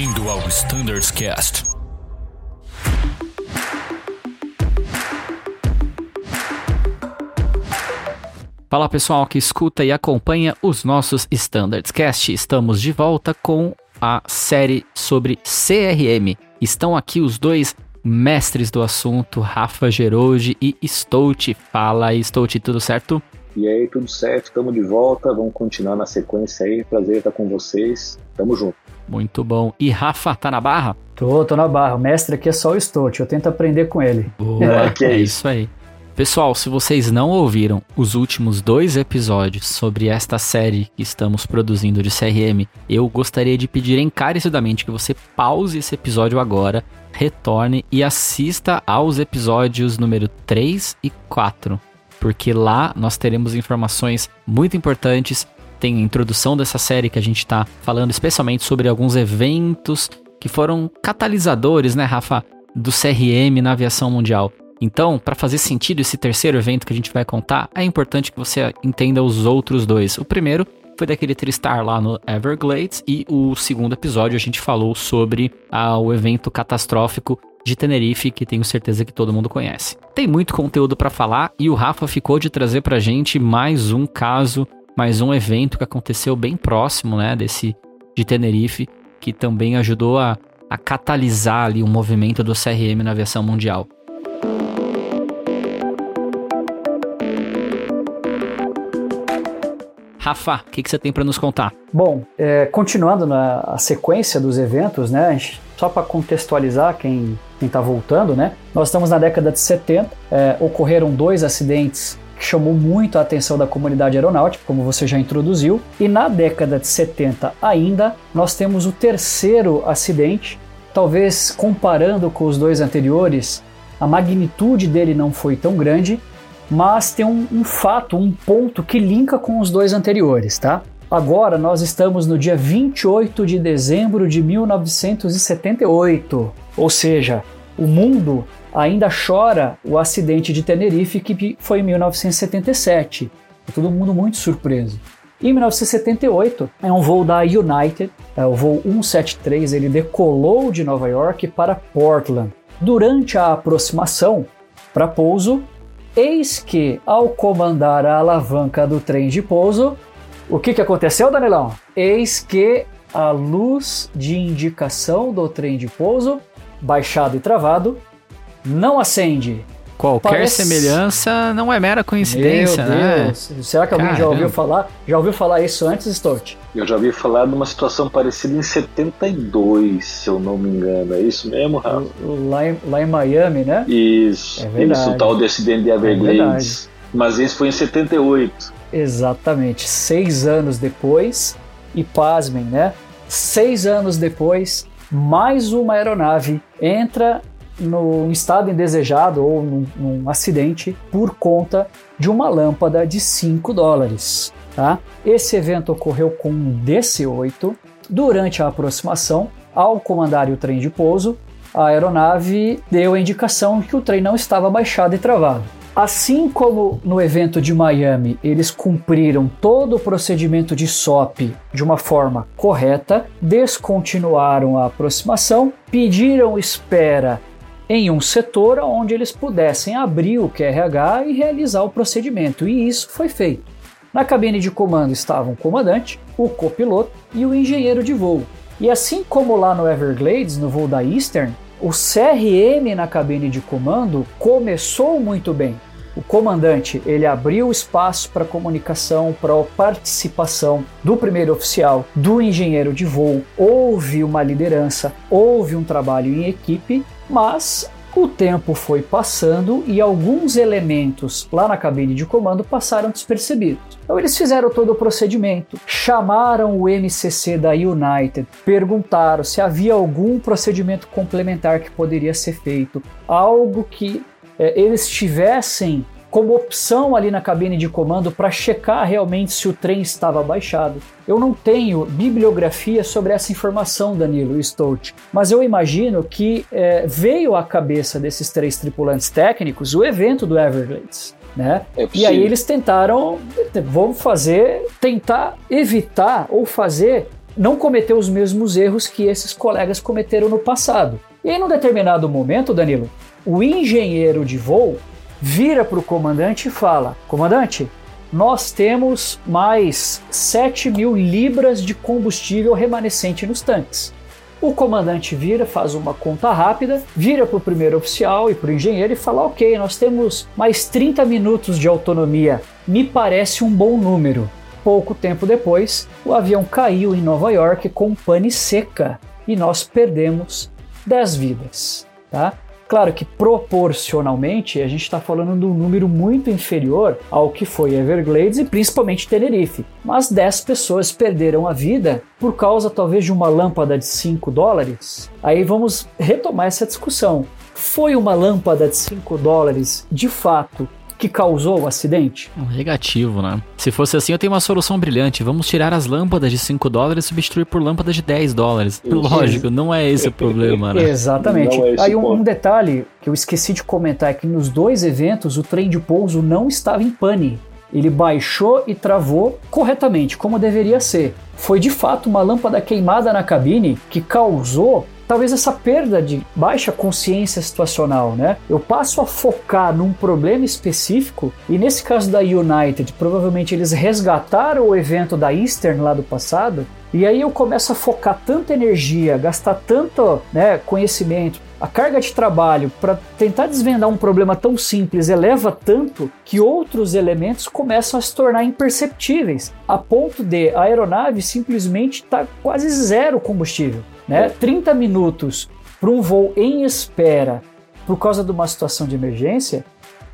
Bem-vindo ao Standards Cast. Fala pessoal que escuta e acompanha os nossos Standards Cast. Estamos de volta com a série sobre CRM. Estão aqui os dois mestres do assunto, Rafa Gerode e Stout. Fala aí, Stout, tudo certo? E aí, tudo certo, estamos de volta, vamos continuar na sequência aí. Prazer estar com vocês. Tamo junto. Muito bom. E Rafa, tá na barra? Tô, tô na barra. O mestre aqui é só o Stout, eu tento aprender com ele. Boa, é, é isso aí. Pessoal, se vocês não ouviram os últimos dois episódios sobre esta série que estamos produzindo de CRM, eu gostaria de pedir encarecidamente que você pause esse episódio agora, retorne e assista aos episódios número 3 e 4, porque lá nós teremos informações muito importantes. Tem a introdução dessa série que a gente está falando especialmente sobre alguns eventos que foram catalisadores, né, Rafa, do CRM na aviação mundial. Então, para fazer sentido esse terceiro evento que a gente vai contar, é importante que você entenda os outros dois. O primeiro foi daquele Tristar lá no Everglades e o segundo episódio a gente falou sobre ah, o evento catastrófico de Tenerife, que tenho certeza que todo mundo conhece. Tem muito conteúdo para falar e o Rafa ficou de trazer pra gente mais um caso, mais um evento que aconteceu bem próximo, né, desse de Tenerife, que também ajudou a, a catalisar ali o movimento do CRM na aviação mundial. Rafa, o que, que, você tem para nos contar? Bom, é, continuando na sequência dos eventos, né? Só para contextualizar quem está voltando, né? Nós estamos na década de 70, é, ocorreram dois acidentes que chamou muito a atenção da comunidade aeronáutica, como você já introduziu, e na década de 70 ainda nós temos o terceiro acidente, talvez comparando com os dois anteriores, a magnitude dele não foi tão grande, mas tem um, um fato, um ponto que linka com os dois anteriores, tá? Agora nós estamos no dia 28 de dezembro de 1978, ou seja, o mundo ainda chora o acidente de Tenerife que foi em 1977. Tá todo mundo muito surpreso. Em 1978, é um voo da United, é o voo 173, ele decolou de Nova York para Portland. Durante a aproximação para pouso, Eis que, ao comandar a alavanca do trem de pouso, o que, que aconteceu, Danilão? Eis que a luz de indicação do trem de pouso, baixado e travado, não acende. Qualquer Parece... semelhança não é mera coincidência, Meu né? Deus. Será que alguém Caramba. já ouviu falar? Já ouviu falar isso antes, Stott? Eu já ouvi falar de uma situação parecida em 72, se eu não me engano. É isso mesmo, Rafa? Lá em, lá em Miami, né? Isso. É isso, o tal de acidente de é Everglades. É Mas esse foi em 78. Exatamente. Seis anos depois, e pasmem, né? Seis anos depois, mais uma aeronave entra no estado indesejado ou num, num acidente por conta de uma lâmpada de 5 dólares. Tá? Esse evento ocorreu com um DC-8. Durante a aproximação, ao comandar o trem de pouso, a aeronave deu a indicação que o trem não estava baixado e travado. Assim como no evento de Miami, eles cumpriram todo o procedimento de SOP de uma forma correta, descontinuaram a aproximação, pediram espera em um setor onde eles pudessem abrir o QRH e realizar o procedimento, e isso foi feito. Na cabine de comando estavam o comandante, o copiloto e o engenheiro de voo. E assim como lá no Everglades, no voo da Eastern, o CRM na cabine de comando começou muito bem. O comandante ele abriu espaço para comunicação, para participação do primeiro oficial, do engenheiro de voo. Houve uma liderança, houve um trabalho em equipe mas o tempo foi passando e alguns elementos lá na cabine de comando passaram despercebidos. Então eles fizeram todo o procedimento, chamaram o MCC da United, perguntaram se havia algum procedimento complementar que poderia ser feito, algo que é, eles tivessem como opção ali na cabine de comando para checar realmente se o trem estava baixado. Eu não tenho bibliografia sobre essa informação, Danilo Stout, mas eu imagino que é, veio à cabeça desses três tripulantes técnicos o evento do Everglades. Né? É e aí eles tentaram, vamos fazer, tentar evitar ou fazer não cometer os mesmos erros que esses colegas cometeram no passado. E em um determinado momento, Danilo, o engenheiro de voo vira para o comandante e fala: Comandante, nós temos mais 7 mil libras de combustível remanescente nos tanques. O comandante vira, faz uma conta rápida, vira para o primeiro oficial e para o engenheiro e fala: Ok, nós temos mais 30 minutos de autonomia. Me parece um bom número. Pouco tempo depois, o avião caiu em Nova York com pane seca e nós perdemos 10 vidas. Tá? Claro que proporcionalmente a gente está falando de um número muito inferior ao que foi Everglades e principalmente Tenerife. Mas 10 pessoas perderam a vida por causa talvez de uma lâmpada de 5 dólares. Aí vamos retomar essa discussão. Foi uma lâmpada de 5 dólares de fato que causou o acidente? Um negativo, né? Se fosse assim, eu tenho uma solução brilhante. Vamos tirar as lâmpadas de 5 dólares e substituir por lâmpadas de 10 dólares. Lógico, não é esse o problema, né? Exatamente. É Aí um, um, detalhe que eu esqueci de comentar é que nos dois eventos o trem de pouso não estava em pane. Ele baixou e travou corretamente, como deveria ser. Foi de fato uma lâmpada queimada na cabine que causou talvez essa perda de baixa consciência situacional, né? Eu passo a focar num problema específico e nesse caso da United, provavelmente eles resgataram o evento da Eastern lá do passado e aí eu começo a focar tanta energia, gastar tanto né, conhecimento, a carga de trabalho para tentar desvendar um problema tão simples eleva tanto que outros elementos começam a se tornar imperceptíveis, a ponto de a aeronave simplesmente estar tá quase zero combustível né? 30 minutos para um voo em espera por causa de uma situação de emergência,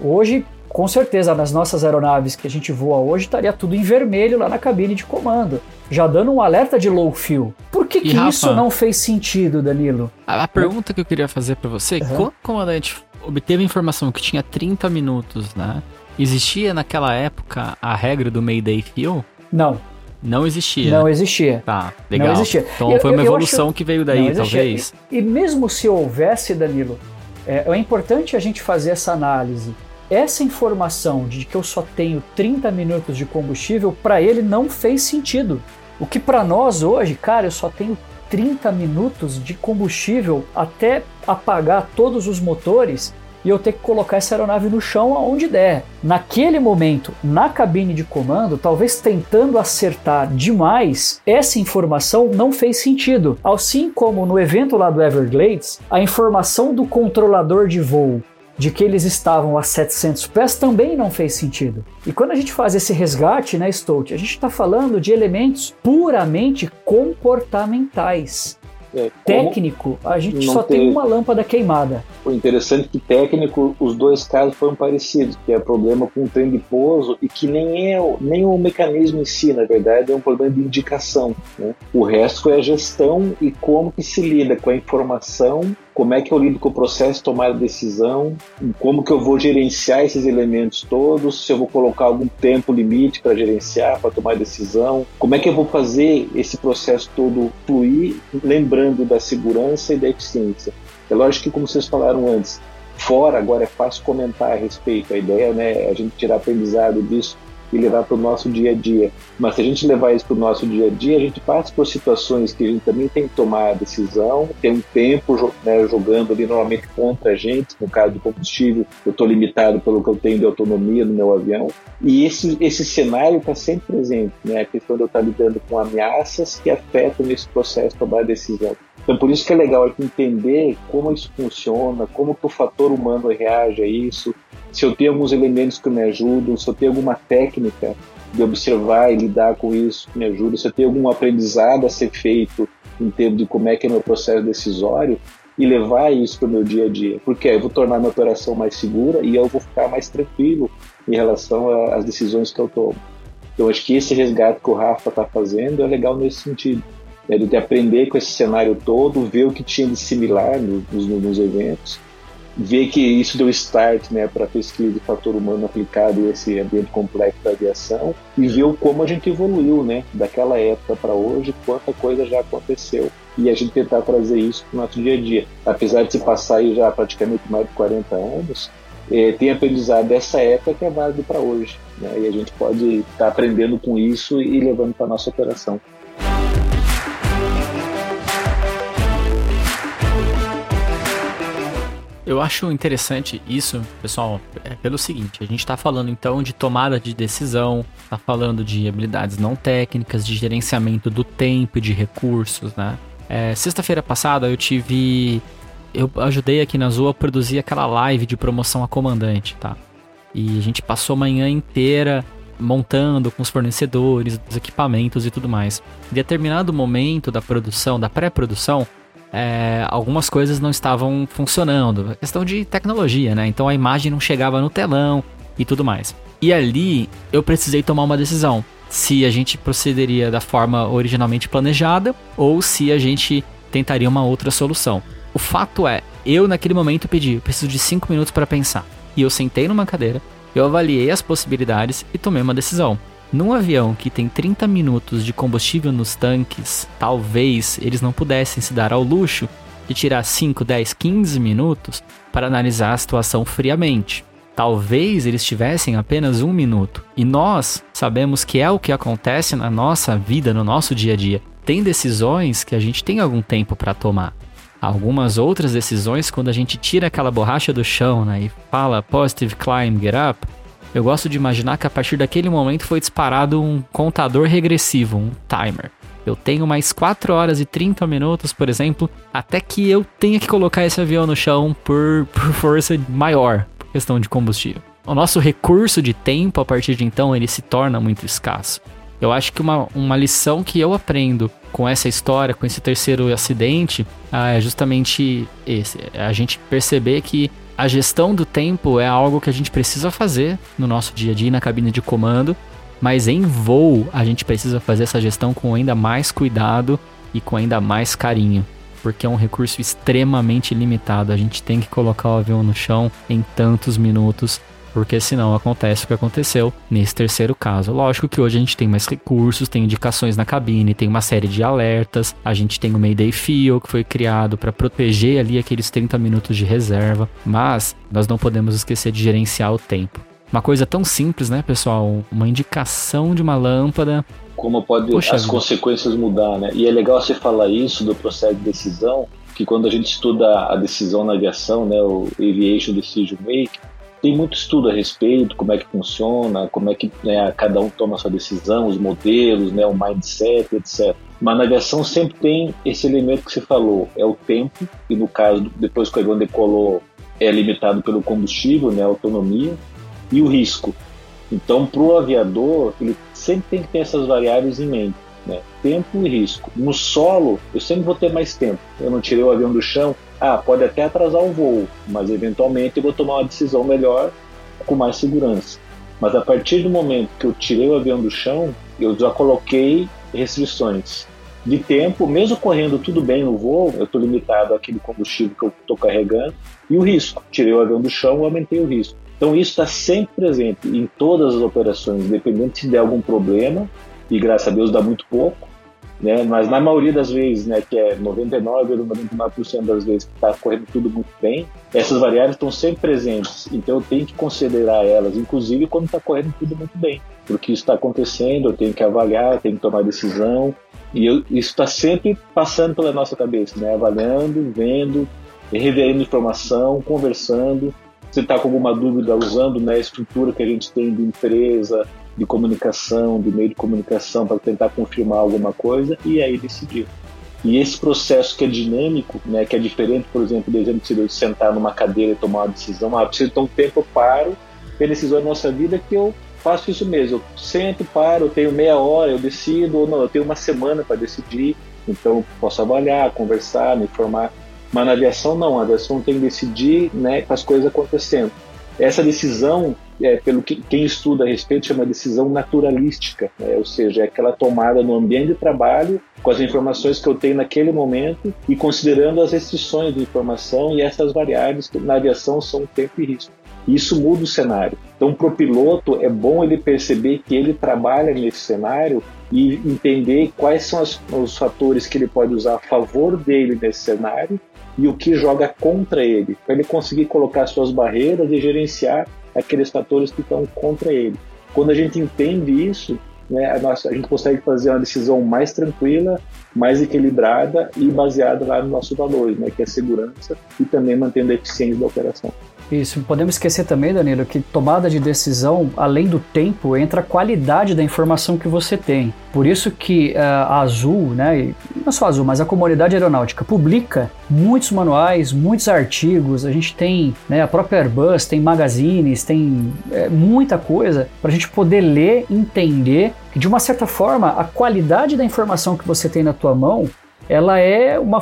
hoje, com certeza, nas nossas aeronaves que a gente voa hoje, estaria tudo em vermelho lá na cabine de comando, já dando um alerta de low fuel. Por que, que Rafa, isso não fez sentido, Danilo? A, a pergunta que eu queria fazer para você, uhum. quando o comandante obteve a informação que tinha 30 minutos, né? Existia naquela época a regra do Mayday Fuel? Não. Não existia. Não existia. Tá, legal. Não existia. Então eu, foi uma evolução que veio daí, talvez. E, e, mesmo se houvesse, Danilo, é, é importante a gente fazer essa análise. Essa informação de que eu só tenho 30 minutos de combustível, para ele não fez sentido. O que para nós hoje, cara, eu só tenho 30 minutos de combustível até apagar todos os motores e eu ter que colocar essa aeronave no chão aonde der. Naquele momento, na cabine de comando, talvez tentando acertar demais, essa informação não fez sentido. Assim como no evento lá do Everglades, a informação do controlador de voo de que eles estavam a 700 pés também não fez sentido. E quando a gente faz esse resgate, né, Stout, a gente está falando de elementos puramente comportamentais. É, técnico, a gente só ter... tem uma lâmpada queimada. O interessante é que técnico, os dois casos foram parecidos, que é problema com o trem de pouso e que nem é nem o mecanismo em si, na verdade, é um problema de indicação. Né? O resto foi a gestão e como que se lida com a informação como é que eu lido com o processo de tomar decisão, como que eu vou gerenciar esses elementos todos, se eu vou colocar algum tempo limite para gerenciar, para tomar decisão, como é que eu vou fazer esse processo todo fluir, lembrando da segurança e da eficiência. É lógico que, como vocês falaram antes, fora agora é fácil comentar a respeito, a ideia né, é a gente tirar aprendizado disso, e levar para o nosso dia a dia. Mas se a gente levar isso para o nosso dia a dia, a gente passa por situações que a gente também tem que tomar a decisão, tem um tempo né, jogando ali normalmente contra a gente, no caso do combustível, eu estou limitado pelo que eu tenho de autonomia no meu avião. E esse, esse cenário está sempre presente, né? a questão de eu estar lidando com ameaças que afetam nesse processo de tomar a decisão. Então, por isso que é legal entender como isso funciona, como que o fator humano reage a isso, se eu tenho alguns elementos que me ajudam, se eu tenho alguma técnica de observar e lidar com isso que me ajuda, se eu tenho algum aprendizado a ser feito em termos de como é que é meu processo decisório e levar isso para o meu dia a dia, porque aí eu vou tornar minha operação mais segura e eu vou ficar mais tranquilo em relação às decisões que eu tomo. Então acho que esse resgate que o Rafa está fazendo é legal nesse sentido, né, de aprender com esse cenário todo, ver o que tinha de similar nos, nos eventos ver que isso deu start né, para a pesquisa de fator humano aplicado a esse ambiente complexo da aviação e ver como a gente evoluiu né, daquela época para hoje, quanta coisa já aconteceu e a gente tentar trazer isso para o nosso dia a dia. Apesar de se passar aí já praticamente mais de 40 anos, é, tem aprendizado dessa época que é válido para hoje. Né, e a gente pode estar tá aprendendo com isso e levando para a nossa operação. Eu acho interessante isso, pessoal, é pelo seguinte: a gente está falando então de tomada de decisão, está falando de habilidades não técnicas, de gerenciamento do tempo e de recursos, né? É, Sexta-feira passada eu tive. Eu ajudei aqui na Zoa a produzir aquela live de promoção a comandante, tá? E a gente passou a manhã inteira montando com os fornecedores, dos equipamentos e tudo mais. Em determinado momento da produção, da pré-produção, é, algumas coisas não estavam funcionando. Questão de tecnologia, né? Então a imagem não chegava no telão e tudo mais. E ali eu precisei tomar uma decisão. Se a gente procederia da forma originalmente planejada ou se a gente tentaria uma outra solução. O fato é, eu naquele momento pedi, preciso de 5 minutos para pensar. E eu sentei numa cadeira, eu avaliei as possibilidades e tomei uma decisão. Num avião que tem 30 minutos de combustível nos tanques, talvez eles não pudessem se dar ao luxo de tirar 5, 10, 15 minutos para analisar a situação friamente. Talvez eles tivessem apenas um minuto. E nós sabemos que é o que acontece na nossa vida, no nosso dia a dia. Tem decisões que a gente tem algum tempo para tomar. Algumas outras decisões, quando a gente tira aquela borracha do chão né, e fala positive climb, get up, eu gosto de imaginar que a partir daquele momento foi disparado um contador regressivo, um timer. Eu tenho mais 4 horas e 30 minutos, por exemplo, até que eu tenha que colocar esse avião no chão por, por força maior, por questão de combustível. O nosso recurso de tempo, a partir de então, ele se torna muito escasso. Eu acho que uma, uma lição que eu aprendo com essa história, com esse terceiro acidente, ah, é justamente esse: é a gente perceber que a gestão do tempo é algo que a gente precisa fazer no nosso dia a dia na cabine de comando, mas em voo a gente precisa fazer essa gestão com ainda mais cuidado e com ainda mais carinho, porque é um recurso extremamente limitado. A gente tem que colocar o avião no chão em tantos minutos porque senão acontece o que aconteceu nesse terceiro caso. Lógico que hoje a gente tem mais recursos, tem indicações na cabine, tem uma série de alertas, a gente tem o Mayday Feel que foi criado para proteger ali aqueles 30 minutos de reserva, mas nós não podemos esquecer de gerenciar o tempo. Uma coisa tão simples, né, pessoal? Uma indicação de uma lâmpada. Como pode Poxa as vida. consequências mudar, né? E é legal você falar isso do processo de decisão, que quando a gente estuda a decisão na aviação, né, o Aviation Decision Making, tem muito estudo a respeito, como é que funciona, como é que né, cada um toma a sua decisão, os modelos, né, o mindset, etc. Mas na aviação sempre tem esse elemento que você falou, é o tempo, e no caso, depois que o avião decolou, é limitado pelo combustível, né, a autonomia, e o risco. Então, para o aviador, ele sempre tem que ter essas variáveis em mente. Né? Tempo e risco. No solo, eu sempre vou ter mais tempo. Eu não tirei o avião do chão, ah, pode até atrasar o voo, mas eventualmente eu vou tomar uma decisão melhor com mais segurança. Mas a partir do momento que eu tirei o avião do chão, eu já coloquei restrições de tempo, mesmo correndo tudo bem no voo, eu estou limitado àquele combustível que eu estou carregando, e o risco. Tirei o avião do chão, aumentei o risco. Então isso está sempre presente em todas as operações, independente se der algum problema, e graças a Deus dá muito pouco, né? Mas na maioria das vezes, né, que é 99 ou 99% das vezes que está correndo tudo muito bem, essas variáveis estão sempre presentes. Então eu tenho que considerar elas, inclusive quando está correndo tudo muito bem, porque isso está acontecendo, eu tenho que avaliar, eu tenho que tomar decisão e eu, isso está sempre passando pela nossa cabeça, né? Avaliando, vendo, revendo informação, conversando. Se está com alguma dúvida, usando né, a estrutura que a gente tem de empresa, de comunicação, de meio de comunicação para tentar confirmar alguma coisa e aí decidir. E esse processo que é dinâmico, né, que é diferente, por exemplo, do exemplo de sentar numa cadeira e tomar uma decisão, ah, preciso ter um tempo, eu paro, tem decisão na nossa vida que eu faço isso mesmo, eu sento, paro, eu tenho meia hora, eu decido, ou não, eu tenho uma semana para decidir, então posso avaliar, conversar, me informar. Mas na aviação não, a aviação tem que decidir né, com as coisas acontecendo. Essa decisão é, pelo que quem estuda a respeito, chama decisão naturalística, né? ou seja, é aquela tomada no ambiente de trabalho com as informações que eu tenho naquele momento e considerando as restrições de informação e essas variáveis que na aviação são tempo e risco. Isso muda o cenário. Então, para o piloto, é bom ele perceber que ele trabalha nesse cenário e entender quais são as, os fatores que ele pode usar a favor dele nesse cenário e o que joga contra ele, para ele conseguir colocar suas barreiras e gerenciar aqueles fatores que estão contra ele. Quando a gente entende isso, né, a, nossa, a gente consegue fazer uma decisão mais tranquila, mais equilibrada e baseada lá nos nossos valores, né, que é segurança e também mantendo a eficiência da operação. Isso, podemos esquecer também, Danilo, que tomada de decisão, além do tempo, entra a qualidade da informação que você tem. Por isso que uh, a Azul, né, não só a Azul, mas a comunidade aeronáutica publica muitos manuais, muitos artigos. A gente tem né, a própria Airbus, tem magazines, tem é, muita coisa para a gente poder ler, entender que de uma certa forma a qualidade da informação que você tem na tua mão ela é uma,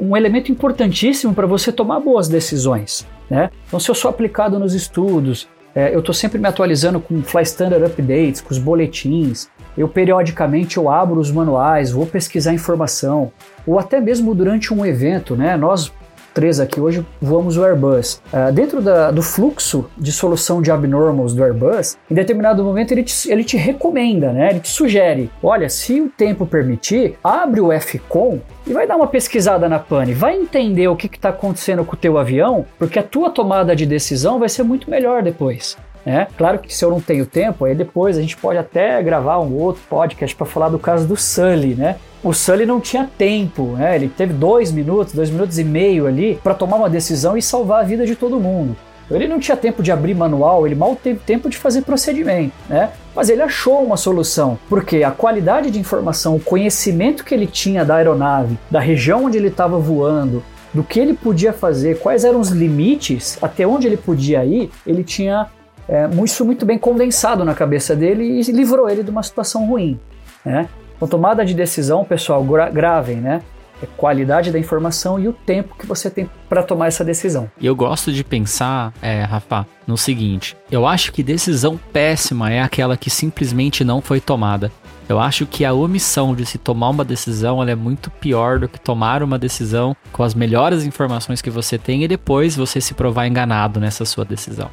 um elemento importantíssimo para você tomar boas decisões. Né? Então, se eu sou aplicado nos estudos, é, eu estou sempre me atualizando com Fly Standard Updates, com os boletins, eu periodicamente eu abro os manuais, vou pesquisar informação, ou até mesmo durante um evento, né? Nós três aqui hoje voamos o Airbus. Uh, dentro da, do fluxo de solução de abnormals do Airbus, em determinado momento ele te, ele te recomenda, né? ele te sugere: olha, se o tempo permitir, abre o FCOM e vai dar uma pesquisada na pane, vai entender o que está acontecendo com o teu avião, porque a tua tomada de decisão vai ser muito melhor depois. Né? Claro que se eu não tenho tempo, aí depois a gente pode até gravar um outro podcast para falar do caso do Sully, né? o Sully não tinha tempo, né? Ele teve dois minutos, dois minutos e meio ali para tomar uma decisão e salvar a vida de todo mundo. Ele não tinha tempo de abrir manual, ele mal teve tempo de fazer procedimento, né? Mas ele achou uma solução, porque a qualidade de informação, o conhecimento que ele tinha da aeronave, da região onde ele estava voando, do que ele podia fazer, quais eram os limites, até onde ele podia ir, ele tinha é, isso muito bem condensado na cabeça dele e livrou ele de uma situação ruim, né? Então, tomada de decisão, pessoal, gra gravem, né? É qualidade da informação e o tempo que você tem para tomar essa decisão. E eu gosto de pensar, é, Rafa, no seguinte: eu acho que decisão péssima é aquela que simplesmente não foi tomada. Eu acho que a omissão de se tomar uma decisão é muito pior do que tomar uma decisão com as melhores informações que você tem e depois você se provar enganado nessa sua decisão.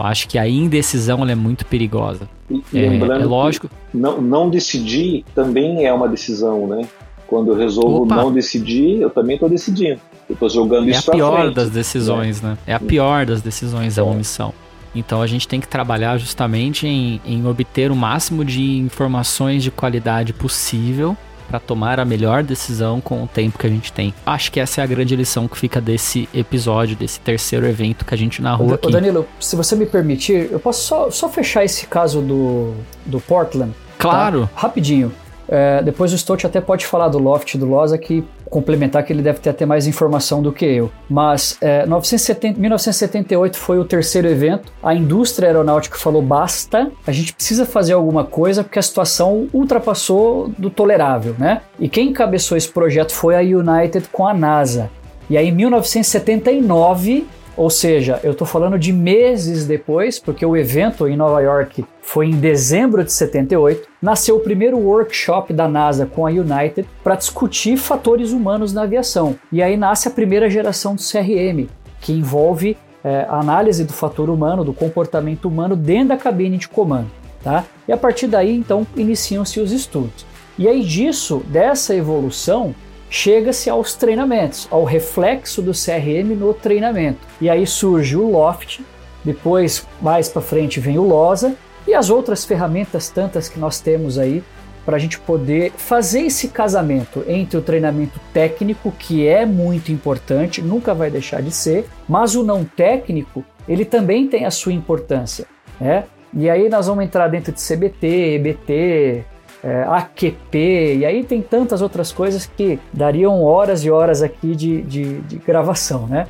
Eu acho que a indecisão é muito perigosa. E, é, lembrando é lógico. Não, não decidir também é uma decisão, né? Quando eu resolvo Opa. não decidir, eu também estou decidindo. Eu estou jogando é isso É a pior frente, das decisões, né? né? É a pior das decisões, a é. omissão. Então a gente tem que trabalhar justamente em, em obter o máximo de informações de qualidade possível para tomar a melhor decisão com o tempo que a gente tem. Acho que essa é a grande lição que fica desse episódio, desse terceiro evento que a gente narrou aqui. Danilo, se você me permitir, eu posso só, só fechar esse caso do, do Portland? Claro. Tá? Rapidinho. É, depois o Stott até pode falar do Loft do Loza, que complementar que ele deve ter até mais informação do que eu. Mas é, 970, 1978 foi o terceiro evento. A indústria aeronáutica falou basta, a gente precisa fazer alguma coisa porque a situação ultrapassou do tolerável, né? E quem encabeçou esse projeto foi a United com a NASA. E aí em 1979 ou seja, eu estou falando de meses depois, porque o evento em Nova York foi em dezembro de 78, nasceu o primeiro workshop da NASA com a United para discutir fatores humanos na aviação. E aí nasce a primeira geração do CRM, que envolve é, a análise do fator humano, do comportamento humano dentro da cabine de comando. Tá? E a partir daí, então, iniciam-se os estudos. E aí disso, dessa evolução, chega-se aos treinamentos, ao reflexo do CRM no treinamento. E aí surge o Loft, depois mais para frente vem o Losa e as outras ferramentas tantas que nós temos aí para a gente poder fazer esse casamento entre o treinamento técnico, que é muito importante, nunca vai deixar de ser, mas o não técnico, ele também tem a sua importância. Né? E aí nós vamos entrar dentro de CBT, EBT, é, AQP, e aí tem tantas outras coisas que dariam horas e horas aqui de, de, de gravação, né?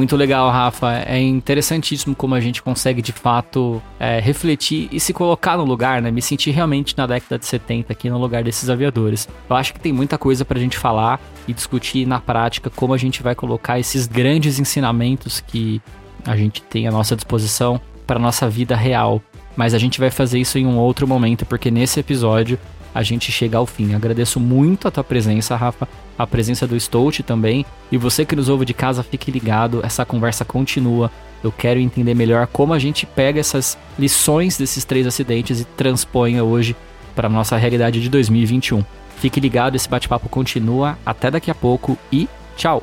Muito legal, Rafa. É interessantíssimo como a gente consegue de fato é, refletir e se colocar no lugar, né? Me sentir realmente na década de 70 aqui no lugar desses aviadores. Eu acho que tem muita coisa pra gente falar e discutir na prática como a gente vai colocar esses grandes ensinamentos que a gente tem à nossa disposição para nossa vida real. Mas a gente vai fazer isso em um outro momento, porque nesse episódio a gente chega ao fim. Agradeço muito a tua presença, Rafa, a presença do Stout também. E você que nos ouve de casa, fique ligado, essa conversa continua. Eu quero entender melhor como a gente pega essas lições desses três acidentes e transpõe hoje para a nossa realidade de 2021. Fique ligado, esse bate-papo continua. Até daqui a pouco e tchau!